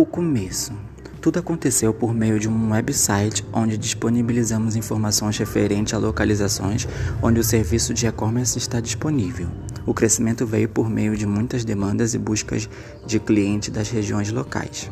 O começo. Tudo aconteceu por meio de um website onde disponibilizamos informações referentes a localizações onde o serviço de e-commerce está disponível. O crescimento veio por meio de muitas demandas e buscas de clientes das regiões locais.